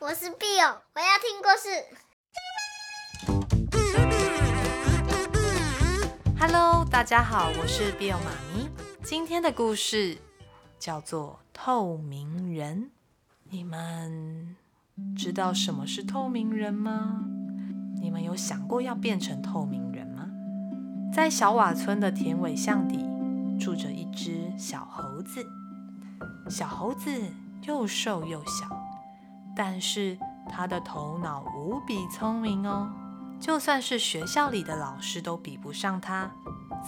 我是 Bill，我要听故事。Hello，大家好，我是 Bill 妈咪。今天的故事叫做《透明人》。你们知道什么是透明人吗？你们有想过要变成透明人吗？在小瓦村的田尾巷底，住着一只小猴子。小猴子又瘦又小。但是他的头脑无比聪明哦，就算是学校里的老师都比不上他。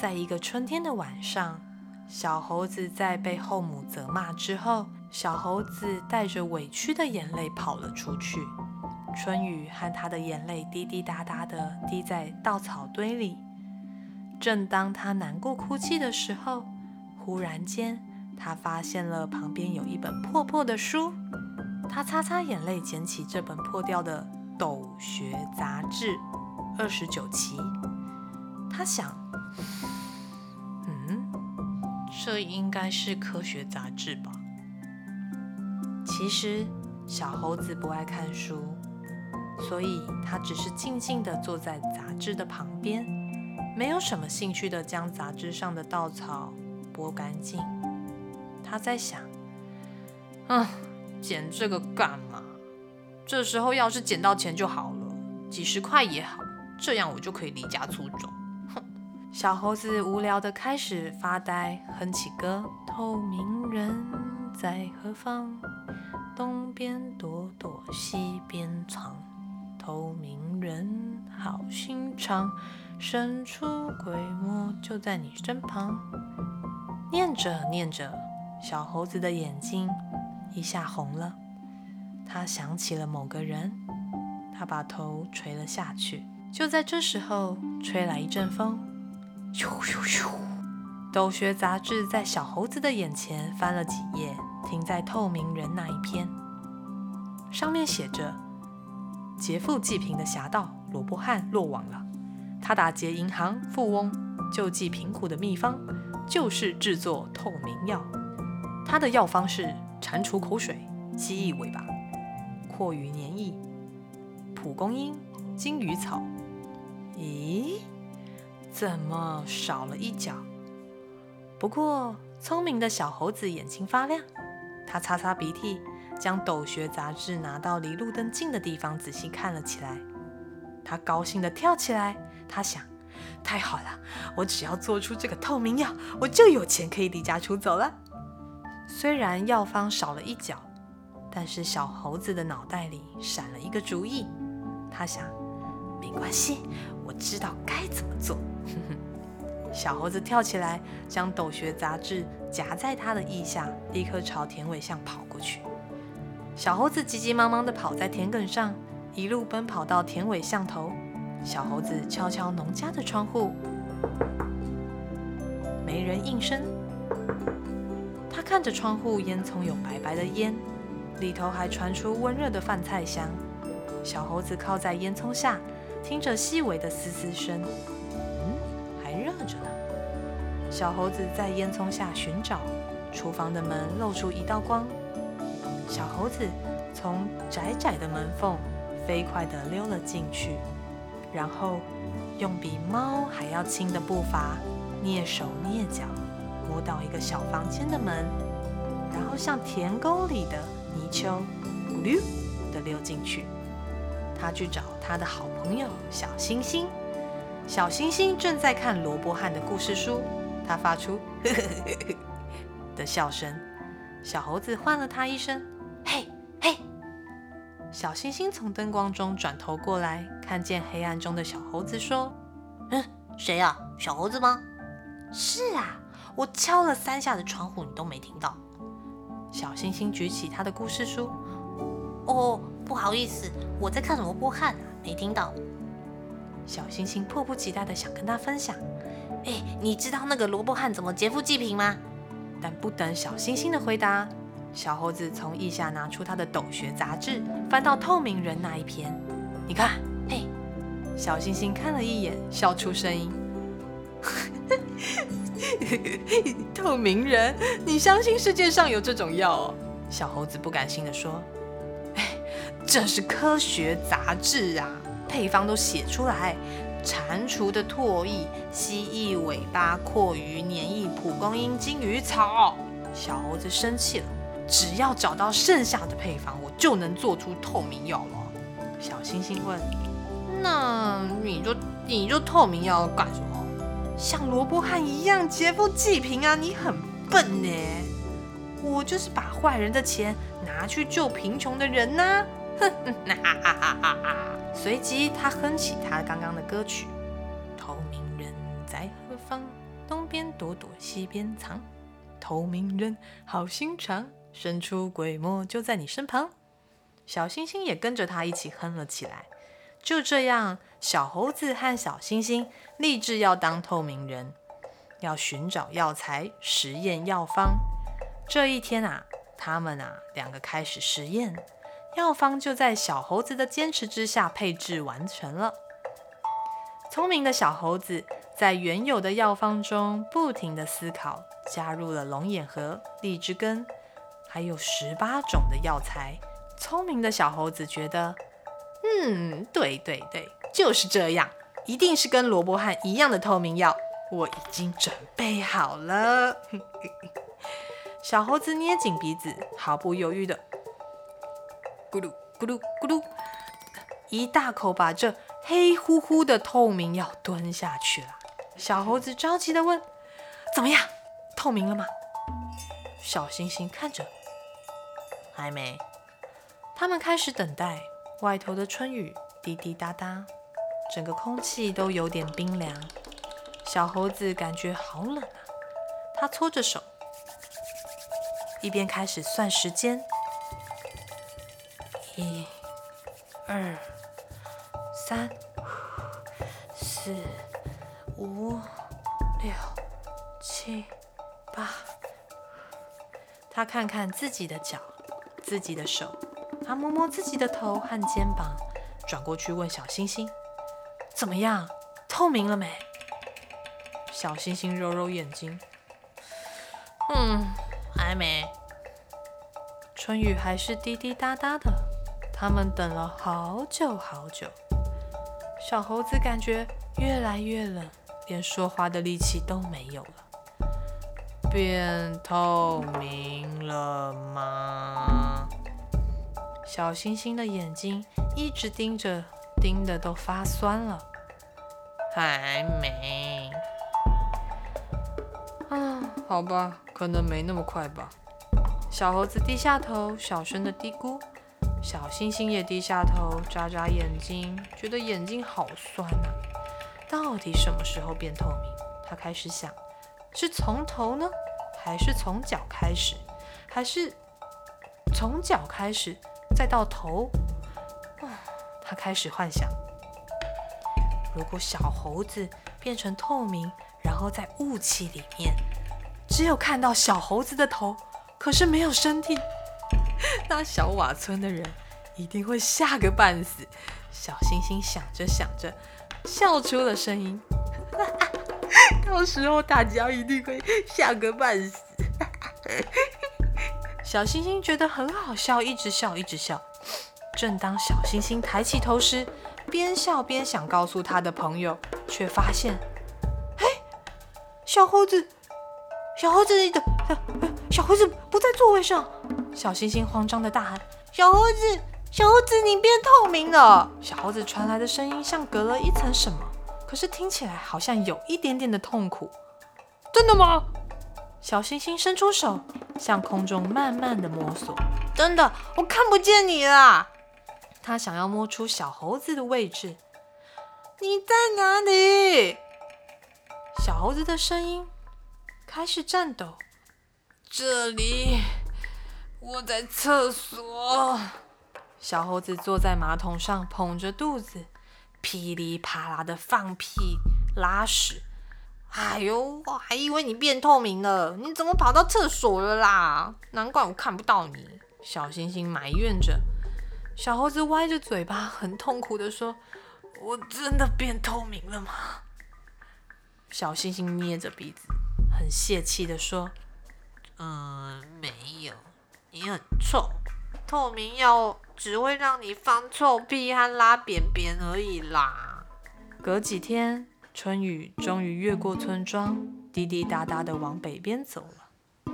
在一个春天的晚上，小猴子在被后母责骂之后，小猴子带着委屈的眼泪跑了出去。春雨和他的眼泪滴滴答答地滴在稻草堆里。正当他难过哭泣的时候，忽然间他发现了旁边有一本破破的书。他擦擦眼泪，捡起这本破掉的《斗学杂志》二十九期。他想，嗯，这应该是科学杂志吧？其实小猴子不爱看书，所以他只是静静地坐在杂志的旁边，没有什么兴趣地将杂志上的稻草拨干净。他在想，嗯。捡这个干嘛？这时候要是捡到钱就好了，几十块也好，这样我就可以离家出走。哼！小猴子无聊地开始发呆，哼起歌：透明人在何方？东边躲躲，西边藏。透明人好心肠，神出鬼没就在你身旁。念着念着，小猴子的眼睛。一下红了，他想起了某个人，他把头垂了下去。就在这时候，吹来一阵风，咻咻咻！斗学杂志在小猴子的眼前翻了几页，停在透明人那一篇，上面写着：“劫富济贫的侠盗罗伯汉落网了，他打劫银行，富翁救济贫苦的秘方就是制作透明药，他的药方是。”蟾蜍口水、蜥蜴尾巴、蛞蝓粘液、蒲公英、金鱼草。咦，怎么少了一角？不过聪明的小猴子眼睛发亮，他擦擦鼻涕，将斗学杂志拿到离路灯近的地方仔细看了起来。他高兴地跳起来，他想：太好了，我只要做出这个透明药，我就有钱可以离家出走了。虽然药方少了一角，但是小猴子的脑袋里闪了一个主意。他想，没关系，我知道该怎么做。小猴子跳起来，将斗学杂志夹在他的腋下，立刻朝田尾巷跑过去。小猴子急急忙忙地跑在田埂上，一路奔跑到田尾巷头。小猴子敲敲农家的窗户，没人应声。他看着窗户，烟囱有白白的烟，里头还传出温热的饭菜香。小猴子靠在烟囱下，听着细微的嘶嘶声，嗯，还热着呢。小猴子在烟囱下寻找，厨房的门露出一道光。小猴子从窄窄的门缝飞快地溜了进去，然后用比猫还要轻的步伐，蹑手蹑脚。摸到一个小房间的门，然后像田沟里的泥鳅，咕溜的溜进去。他去找他的好朋友小星星。小星星正在看罗伯汉的故事书，他发出呵呵呵呵的笑声。小猴子唤了他一声：“嘿，嘿！”小星星从灯光中转头过来，看见黑暗中的小猴子，说：“嗯，谁呀？小猴子吗？”“是啊。”我敲了三下的窗户，你都没听到。小星星举起他的故事书。哦，不好意思，我在看罗伯汉，没听到。小星星迫不及待地想跟他分享。哎，你知道那个罗伯汉怎么劫富济贫吗？但不等小星星的回答，小猴子从腋下拿出他的斗学杂志，翻到透明人那一篇。你看，嘿，小星星看了一眼，笑出声音。透明人，你相信世界上有这种药？小猴子不甘心地说：“哎，这是科学杂志啊，配方都写出来。蟾蜍的唾液、蜥蜴尾巴、蛞蝓粘液、蒲公英、金鱼草。小猴子生气了，只要找到剩下的配方，我就能做出透明药了。小星星问：“那你就你就透明药干什么？像罗伯汉一样劫富济贫啊？你很笨呢。我就是把坏人的钱拿去救贫穷的人呐、啊！哼哼，哈哈哈哈哈！”随即，他哼起他刚刚的歌曲：“透明人在何方？东边躲躲，西边藏。透明人好心肠，神出鬼没就在你身旁。”小星星也跟着他一起哼了起来。就这样，小猴子和小星星立志要当透明人，要寻找药材、实验药方。这一天啊，他们啊两个开始实验，药方就在小猴子的坚持之下配制完成了。聪明的小猴子在原有的药方中不停地思考，加入了龙眼核、荔枝根，还有十八种的药材。聪明的小猴子觉得，嗯，对对对，就是这样，一定是跟罗伯汉一样的透明药，我已经准备好了。小猴子捏紧鼻子，毫不犹豫的咕噜咕噜咕噜，一大口把这黑乎乎的透明药吞下去了。小猴子着急的问：“怎么样？透明了吗？”小星星看着，还没。他们开始等待，外头的春雨滴滴答答，整个空气都有点冰凉。小猴子感觉好冷啊，他搓着手，一边开始算时间：一、二、三、四、五、六、七、八。他看看自己的脚，自己的手。他摸摸自己的头和肩膀，转过去问小星星：“怎么样？透明了没？”小星星揉揉眼睛：“嗯，还没。”春雨还是滴滴答答的。他们等了好久好久。小猴子感觉越来越冷，连说话的力气都没有了。变透明了吗？小星星的眼睛一直盯着，盯得都发酸了。还没。啊，好吧，可能没那么快吧。小猴子低下头，小声的嘀咕。小星星也低下头，眨眨眼睛，觉得眼睛好酸啊。到底什么时候变透明？他开始想，是从头呢，还是从脚开始，还是从脚开始？再到头，他开始幻想：如果小猴子变成透明，然后在雾气里面，只有看到小猴子的头，可是没有身体，那小瓦村的人一定会吓个半死。小星星想着想着，笑出了声音。到时候大家一定会吓个半死。小星星觉得很好笑，一直笑，一直笑。正当小星星抬起头时，边笑边想告诉他的朋友，却发现，哎，小猴子，小猴子的，小猴子不在座位上。小星星慌张地大喊：“小猴子，小猴子，你变透明了！”小猴子传来的声音像隔了一层什么，可是听起来好像有一点点的痛苦。真的吗？小星星伸出手，向空中慢慢的摸索。真的，我看不见你了。他想要摸出小猴子的位置。你在哪里？小猴子的声音开始颤抖。这里，我在厕所。小猴子坐在马桶上，捧着肚子，噼里啪啦的放屁拉屎。哎呦，我还以为你变透明了，你怎么跑到厕所了啦？难怪我看不到你。小星星埋怨着。小猴子歪着嘴巴，很痛苦地说：“我真的变透明了吗？”小星星捏着鼻子，很泄气地说：“嗯，没有，你很臭，透明药只会让你放臭屁和拉便便而已啦。隔几天，春雨终于越过村庄，滴滴答答地往北边走了。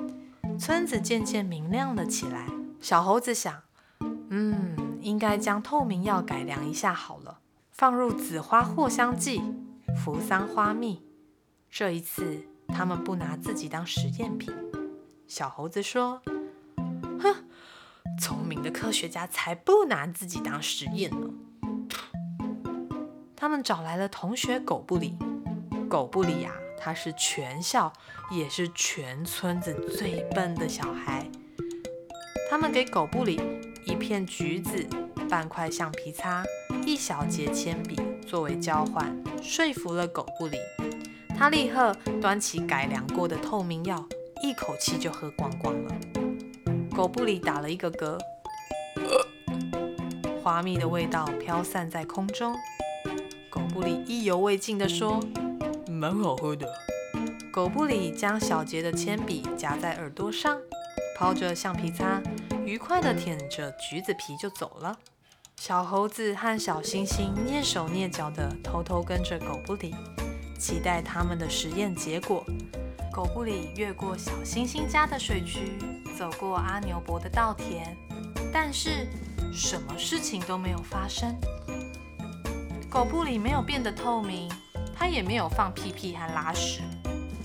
村子渐渐明亮了起来。小猴子想，嗯，应该将透明药改良一下好了，放入紫花藿香剂、扶桑花蜜。这一次，他们不拿自己当实验品。小猴子说：“哼，聪明的科学家才不拿自己当实验呢。”他们找来了同学狗不理。狗不理呀，他是全校也是全村子最笨的小孩。他们给狗不理一片橘子、半块橡皮擦、一小节铅笔作为交换，说服了狗不理。他立刻端起改良过的透明药。一口气就喝光光了。狗不理打了一个嗝，花蜜的味道飘散在空中。狗不理意犹未尽地说：“蛮好喝的。”狗布里将小杰的铅笔夹在耳朵上，抛着橡皮擦，愉快地舔着橘子皮就走了。小猴子和小星星蹑手蹑脚地偷偷跟着狗布里，期待他们的实验结果。狗布里越过小星星家的水渠，走过阿牛伯的稻田，但是什么事情都没有发生。狗不理没有变得透明，它也没有放屁屁和拉屎。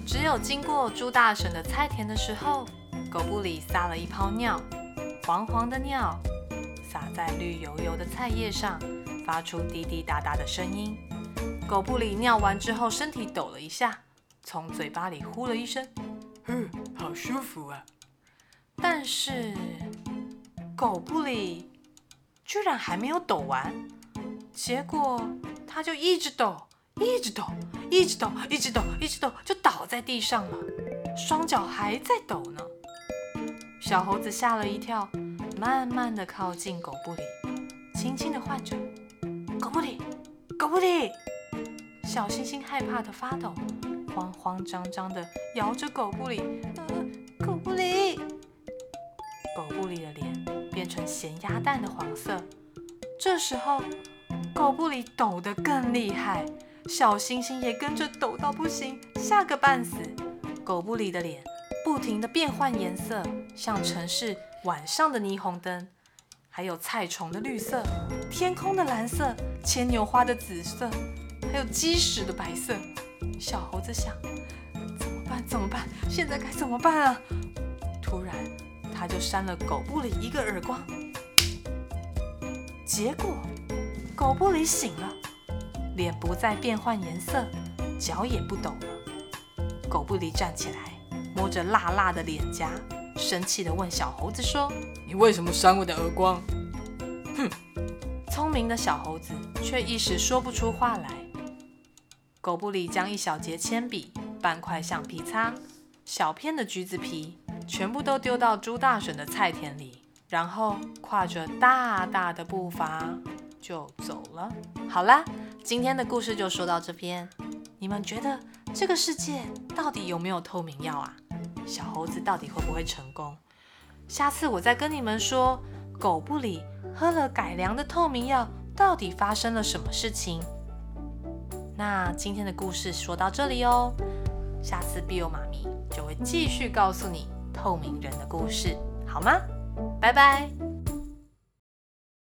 只有经过猪大婶的菜田的时候，狗不理撒了一泡尿，黄黄的尿洒在绿油油的菜叶上，发出滴滴答答的声音。狗不理尿完之后，身体抖了一下。从嘴巴里呼了一声，嗯，好舒服啊！但是狗不理居然还没有抖完，结果它就一直抖，一直抖，一直抖，一直抖，一直抖，就倒在地上了，双脚还在抖呢。小猴子吓了一跳，慢慢地靠近狗不理，轻轻地唤着：“狗不理，狗不理！”小星星害怕的发抖。慌慌张张地摇着狗不理，呃，狗不理，狗不理的脸变成咸鸭蛋的黄色。这时候，狗不理抖得更厉害，小星星也跟着抖到不行，吓个半死。狗不理的脸不停地变换颜色，像城市晚上的霓虹灯，还有菜虫的绿色、天空的蓝色、牵牛花的紫色，还有鸡屎的白色。小猴子想：怎么办？怎么办？现在该怎么办啊？突然，他就扇了狗不理一个耳光。结果，狗不理醒了，脸不再变换颜色，脚也不抖了。狗不理站起来，摸着辣辣的脸颊，生气地问小猴子说：“你为什么扇我的耳光？”哼！聪明的小猴子却一时说不出话来。狗不理将一小节铅笔、半块橡皮擦、小片的橘子皮，全部都丢到猪大婶的菜田里，然后跨着大大的步伐就走了。好啦，今天的故事就说到这边。你们觉得这个世界到底有没有透明药啊？小猴子到底会不会成功？下次我再跟你们说，狗不理喝了改良的透明药，到底发生了什么事情？那今天的故事说到这里哦，下次碧欧妈咪就会继续告诉你透明人的故事，好吗？拜拜。